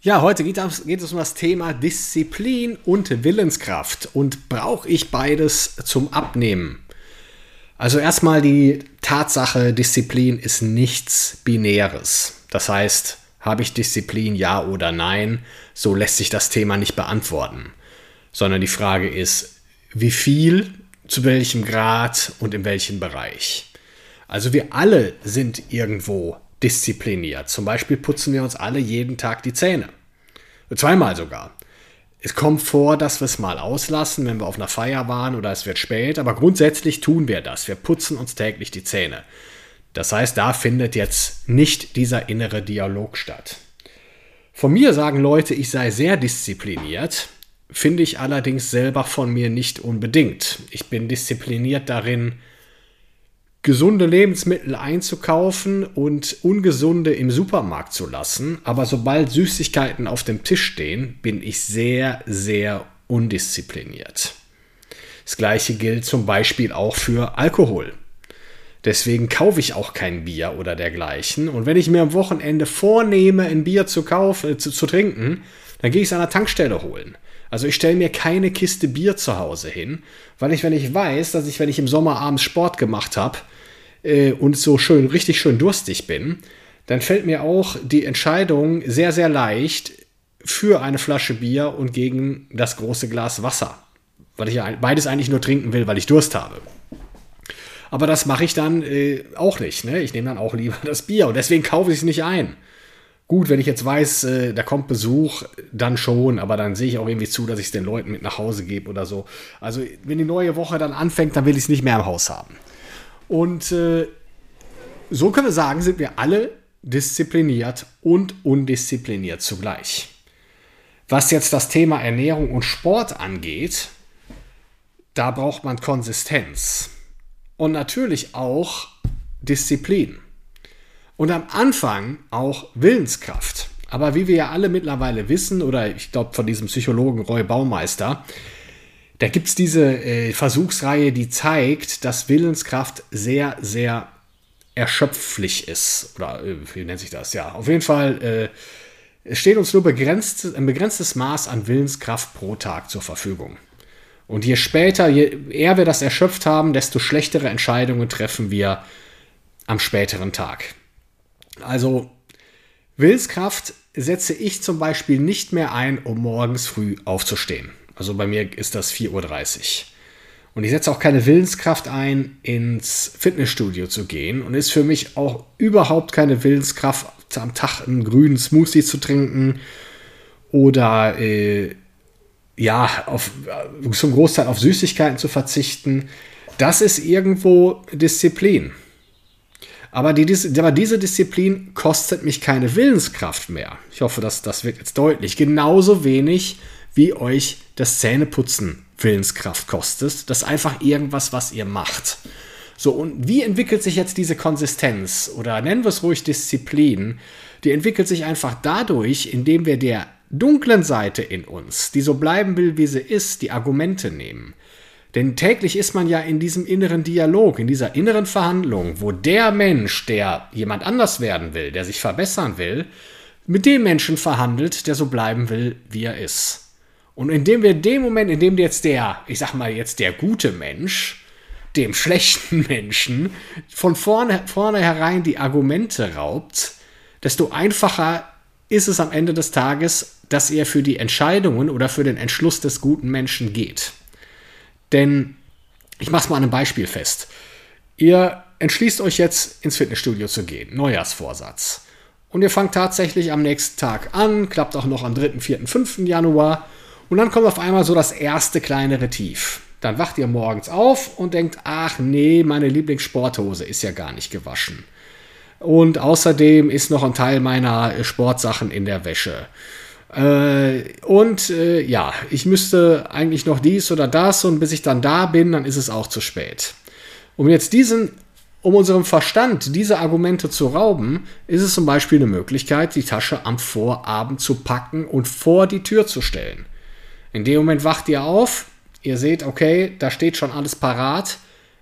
Ja, heute geht es, geht es um das Thema Disziplin und Willenskraft. Und brauche ich beides zum Abnehmen? Also erstmal die Tatsache, Disziplin ist nichts Binäres. Das heißt, habe ich Disziplin, ja oder nein? So lässt sich das Thema nicht beantworten. Sondern die Frage ist, wie viel, zu welchem Grad und in welchem Bereich. Also wir alle sind irgendwo diszipliniert. Zum Beispiel putzen wir uns alle jeden Tag die Zähne. Zweimal sogar. Es kommt vor, dass wir es mal auslassen, wenn wir auf einer Feier waren oder es wird spät, aber grundsätzlich tun wir das. Wir putzen uns täglich die Zähne. Das heißt, da findet jetzt nicht dieser innere Dialog statt. Von mir sagen Leute, ich sei sehr diszipliniert, finde ich allerdings selber von mir nicht unbedingt. Ich bin diszipliniert darin, gesunde Lebensmittel einzukaufen und ungesunde im Supermarkt zu lassen. Aber sobald Süßigkeiten auf dem Tisch stehen, bin ich sehr, sehr undiszipliniert. Das gleiche gilt zum Beispiel auch für Alkohol. Deswegen kaufe ich auch kein Bier oder dergleichen. Und wenn ich mir am Wochenende vornehme, ein Bier zu kaufen, äh, zu, zu trinken, dann gehe ich es an der Tankstelle holen. Also ich stelle mir keine Kiste Bier zu Hause hin, weil ich, wenn ich weiß, dass ich, wenn ich im Sommer abends Sport gemacht habe äh, und so schön, richtig schön durstig bin, dann fällt mir auch die Entscheidung sehr, sehr leicht für eine Flasche Bier und gegen das große Glas Wasser. Weil ich beides eigentlich nur trinken will, weil ich Durst habe. Aber das mache ich dann äh, auch nicht. Ne? Ich nehme dann auch lieber das Bier und deswegen kaufe ich es nicht ein. Gut, wenn ich jetzt weiß, äh, da kommt Besuch, dann schon, aber dann sehe ich auch irgendwie zu, dass ich es den Leuten mit nach Hause gebe oder so. Also, wenn die neue Woche dann anfängt, dann will ich es nicht mehr im Haus haben. Und äh, so können wir sagen, sind wir alle diszipliniert und undiszipliniert zugleich. Was jetzt das Thema Ernährung und Sport angeht, da braucht man Konsistenz und natürlich auch Disziplin. Und am Anfang auch Willenskraft. Aber wie wir ja alle mittlerweile wissen, oder ich glaube von diesem Psychologen Roy Baumeister, da gibt es diese äh, Versuchsreihe, die zeigt, dass Willenskraft sehr, sehr erschöpflich ist. Oder äh, wie nennt sich das? Ja, auf jeden Fall äh, es steht uns nur begrenzt, ein begrenztes Maß an Willenskraft pro Tag zur Verfügung. Und je später, je eher wir das erschöpft haben, desto schlechtere Entscheidungen treffen wir am späteren Tag. Also Willenskraft setze ich zum Beispiel nicht mehr ein, um morgens früh aufzustehen. Also bei mir ist das 4.30 Uhr. Und ich setze auch keine Willenskraft ein, ins Fitnessstudio zu gehen. Und ist für mich auch überhaupt keine Willenskraft, am Tag einen grünen Smoothie zu trinken oder äh, ja, auf, zum Großteil auf Süßigkeiten zu verzichten. Das ist irgendwo Disziplin. Aber, die, aber diese Disziplin kostet mich keine Willenskraft mehr. Ich hoffe, dass das wird jetzt deutlich. Genauso wenig wie euch das Zähneputzen Willenskraft kostet. Das ist einfach irgendwas, was ihr macht. So, und wie entwickelt sich jetzt diese Konsistenz? Oder nennen wir es ruhig Disziplin. Die entwickelt sich einfach dadurch, indem wir der dunklen Seite in uns, die so bleiben will, wie sie ist, die Argumente nehmen. Denn täglich ist man ja in diesem inneren Dialog, in dieser inneren Verhandlung, wo der Mensch, der jemand anders werden will, der sich verbessern will, mit dem Menschen verhandelt, der so bleiben will, wie er ist. Und indem wir dem Moment, in dem jetzt der, ich sag mal jetzt der gute Mensch, dem schlechten Menschen von vorne, vornherein die Argumente raubt, desto einfacher ist es am Ende des Tages, dass er für die Entscheidungen oder für den Entschluss des guten Menschen geht. Denn ich mache es mal an einem Beispiel fest. Ihr entschließt euch jetzt ins Fitnessstudio zu gehen, Neujahrsvorsatz. Und ihr fangt tatsächlich am nächsten Tag an, klappt auch noch am 3., 4., 5. Januar. Und dann kommt auf einmal so das erste kleinere Tief. Dann wacht ihr morgens auf und denkt, ach nee, meine Lieblingssporthose ist ja gar nicht gewaschen. Und außerdem ist noch ein Teil meiner Sportsachen in der Wäsche. Äh, und äh, ja, ich müsste eigentlich noch dies oder das und bis ich dann da bin, dann ist es auch zu spät. Um jetzt diesen, um unserem Verstand diese Argumente zu rauben, ist es zum Beispiel eine Möglichkeit, die Tasche am Vorabend zu packen und vor die Tür zu stellen. In dem Moment wacht ihr auf, ihr seht, okay, da steht schon alles parat.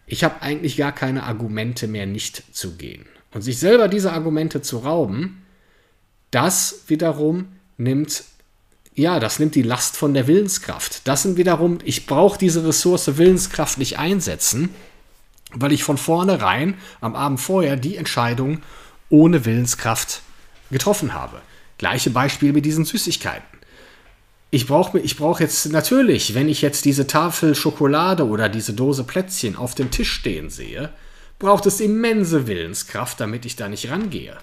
Ich habe eigentlich gar keine Argumente mehr, nicht zu gehen. Und sich selber diese Argumente zu rauben, das wiederum nimmt, ja, das nimmt die Last von der Willenskraft. Das sind wiederum, ich brauche diese Ressource Willenskraft nicht einsetzen, weil ich von vornherein am Abend vorher die Entscheidung ohne Willenskraft getroffen habe. Gleiche Beispiel mit diesen Süßigkeiten. Ich brauche ich brauch jetzt natürlich, wenn ich jetzt diese Tafel Schokolade oder diese Dose Plätzchen auf dem Tisch stehen sehe, braucht es immense Willenskraft, damit ich da nicht rangehe.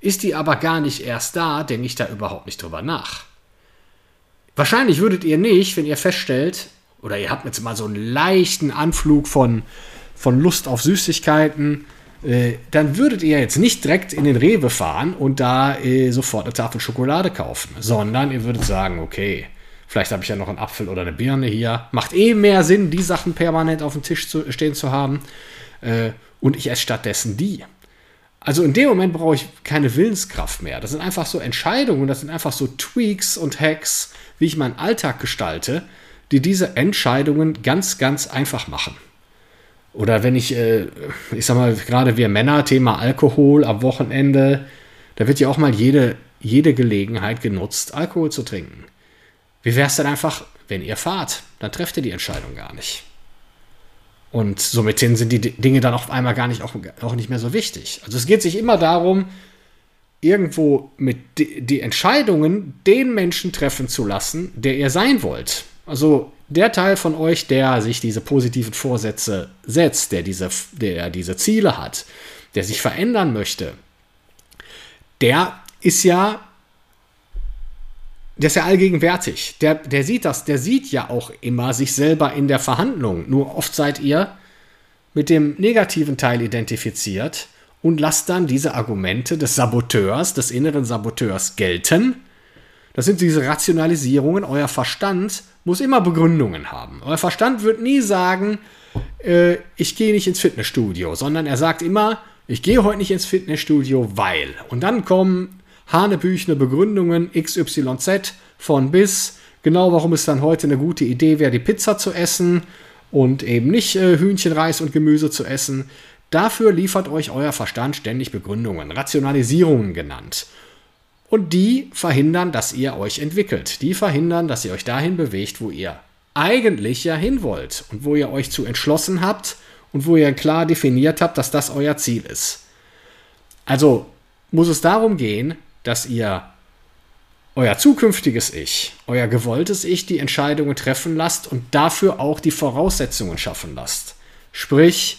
Ist die aber gar nicht erst da, denke ich da überhaupt nicht drüber nach. Wahrscheinlich würdet ihr nicht, wenn ihr feststellt, oder ihr habt jetzt mal so einen leichten Anflug von, von Lust auf Süßigkeiten, äh, dann würdet ihr jetzt nicht direkt in den Rewe fahren und da äh, sofort eine Tafel Schokolade kaufen, sondern ihr würdet sagen, okay, vielleicht habe ich ja noch einen Apfel oder eine Birne hier. Macht eh mehr Sinn, die Sachen permanent auf dem Tisch zu, stehen zu haben. Äh, und ich esse stattdessen die. Also in dem Moment brauche ich keine Willenskraft mehr. Das sind einfach so Entscheidungen, das sind einfach so Tweaks und Hacks, wie ich meinen Alltag gestalte, die diese Entscheidungen ganz, ganz einfach machen. Oder wenn ich, äh, ich sag mal, gerade wir Männer, Thema Alkohol am Wochenende, da wird ja auch mal jede, jede Gelegenheit genutzt, Alkohol zu trinken. Wie wäre es denn einfach, wenn ihr fahrt? Dann trefft ihr die Entscheidung gar nicht. Und somit sind die Dinge dann auf einmal gar nicht auch, auch nicht mehr so wichtig. Also es geht sich immer darum, irgendwo mit die Entscheidungen den Menschen treffen zu lassen, der ihr sein wollt. Also der Teil von euch, der sich diese positiven Vorsätze setzt, der diese, der diese Ziele hat, der sich verändern möchte, der ist ja der ist ja allgegenwärtig. Der, der sieht das, der sieht ja auch immer sich selber in der Verhandlung. Nur oft seid ihr mit dem negativen Teil identifiziert und lasst dann diese Argumente des Saboteurs, des inneren Saboteurs gelten. Das sind diese Rationalisierungen. Euer Verstand muss immer Begründungen haben. Euer Verstand wird nie sagen, äh, ich gehe nicht ins Fitnessstudio, sondern er sagt immer, ich gehe heute nicht ins Fitnessstudio, weil. Und dann kommen hanebüchene Begründungen XYZ von bis, genau warum es dann heute eine gute Idee wäre, die Pizza zu essen und eben nicht äh, Hühnchen, und Gemüse zu essen. Dafür liefert euch euer Verstand ständig Begründungen, Rationalisierungen genannt. Und die verhindern, dass ihr euch entwickelt. Die verhindern, dass ihr euch dahin bewegt, wo ihr eigentlich ja hin wollt und wo ihr euch zu entschlossen habt und wo ihr klar definiert habt, dass das euer Ziel ist. Also muss es darum gehen, dass ihr euer zukünftiges Ich, euer gewolltes Ich die Entscheidungen treffen lasst und dafür auch die Voraussetzungen schaffen lasst. Sprich,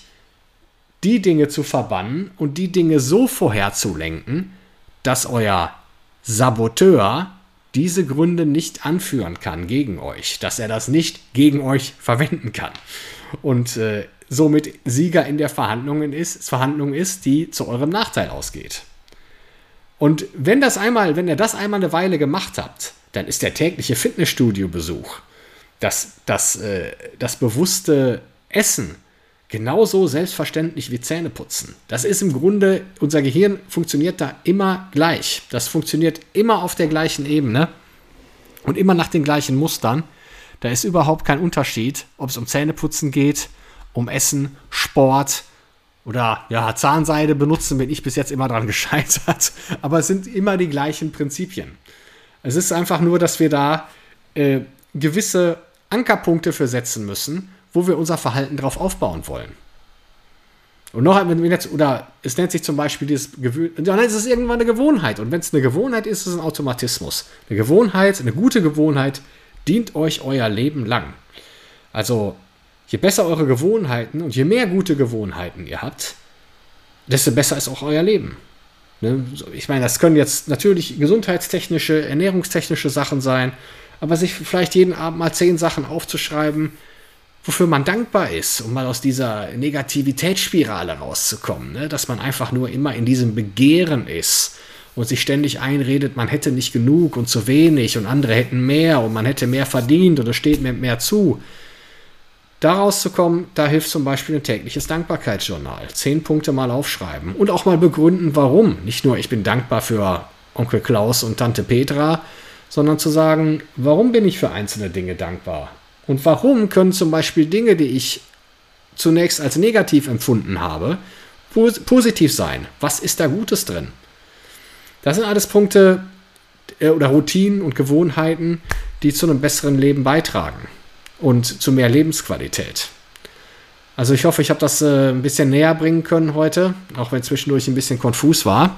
die Dinge zu verbannen und die Dinge so vorherzulenken, dass euer Saboteur diese Gründe nicht anführen kann gegen euch, dass er das nicht gegen euch verwenden kann und äh, somit Sieger in der Verhandlung ist, Verhandlung ist, die zu eurem Nachteil ausgeht. Und wenn das einmal, wenn ihr das einmal eine Weile gemacht habt, dann ist der tägliche Fitnessstudio-Besuch, das, das, äh, das bewusste Essen genauso selbstverständlich wie Zähneputzen. Das ist im Grunde, unser Gehirn funktioniert da immer gleich. Das funktioniert immer auf der gleichen Ebene und immer nach den gleichen Mustern. Da ist überhaupt kein Unterschied, ob es um Zähneputzen geht, um Essen, Sport, oder ja, Zahnseide benutzen, bin ich bis jetzt immer dran gescheitert. Aber es sind immer die gleichen Prinzipien. Es ist einfach nur, dass wir da äh, gewisse Ankerpunkte für setzen müssen, wo wir unser Verhalten drauf aufbauen wollen. Und noch wenn wir jetzt, oder es nennt sich zum Beispiel dieses Gewöhn, dann ist es irgendwann eine Gewohnheit. Und wenn es eine Gewohnheit ist, ist es ein Automatismus. Eine Gewohnheit, eine gute Gewohnheit dient euch euer Leben lang. Also je besser eure Gewohnheiten und je mehr gute Gewohnheiten ihr habt, desto besser ist auch euer Leben. Ne? Ich meine, das können jetzt natürlich gesundheitstechnische, ernährungstechnische Sachen sein, aber sich vielleicht jeden Abend mal zehn Sachen aufzuschreiben, wofür man dankbar ist, um mal aus dieser Negativitätsspirale rauszukommen, ne? dass man einfach nur immer in diesem Begehren ist und sich ständig einredet, man hätte nicht genug und zu wenig und andere hätten mehr und man hätte mehr verdient oder steht mir mehr zu. Da rauszukommen, da hilft zum Beispiel ein tägliches Dankbarkeitsjournal. Zehn Punkte mal aufschreiben und auch mal begründen, warum. Nicht nur, ich bin dankbar für Onkel Klaus und Tante Petra, sondern zu sagen, warum bin ich für einzelne Dinge dankbar? Und warum können zum Beispiel Dinge, die ich zunächst als negativ empfunden habe, positiv sein? Was ist da Gutes drin? Das sind alles Punkte äh, oder Routinen und Gewohnheiten, die zu einem besseren Leben beitragen und zu mehr Lebensqualität. Also ich hoffe, ich habe das äh, ein bisschen näher bringen können heute, auch wenn zwischendurch ein bisschen konfus war.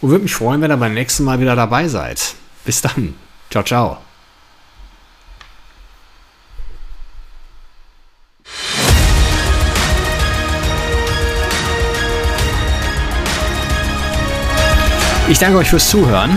Und würde mich freuen, wenn ihr beim nächsten Mal wieder dabei seid. Bis dann. Ciao, ciao. Ich danke euch fürs Zuhören.